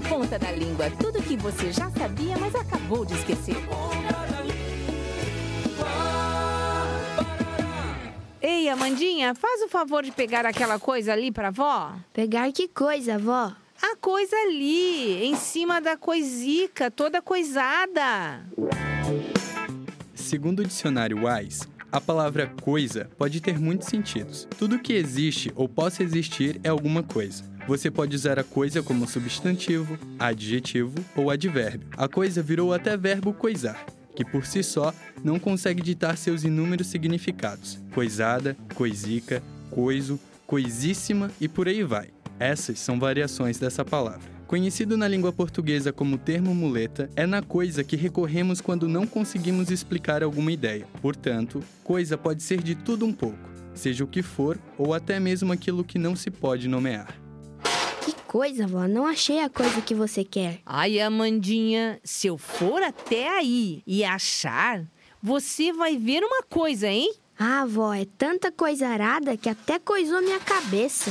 ponta da língua, tudo que você já sabia, mas acabou de esquecer. Ei, Amandinha, faz o favor de pegar aquela coisa ali pra vó. Pegar que coisa, vó? A coisa ali, em cima da coisica, toda coisada. Segundo o dicionário Wise, a palavra coisa pode ter muitos sentidos. Tudo que existe ou possa existir é alguma coisa. Você pode usar a coisa como substantivo, adjetivo ou advérbio. A coisa virou até verbo coisar, que por si só não consegue ditar seus inúmeros significados: coisada, coisica, coiso, coisíssima e por aí vai. Essas são variações dessa palavra. Conhecido na língua portuguesa como termo muleta, é na coisa que recorremos quando não conseguimos explicar alguma ideia. Portanto, coisa pode ser de tudo um pouco, seja o que for ou até mesmo aquilo que não se pode nomear. Que coisa, vó? Não achei a coisa que você quer. Ai, Amandinha, se eu for até aí e achar, você vai ver uma coisa, hein? Ah, vó, é tanta coisa arada que até coisou minha cabeça.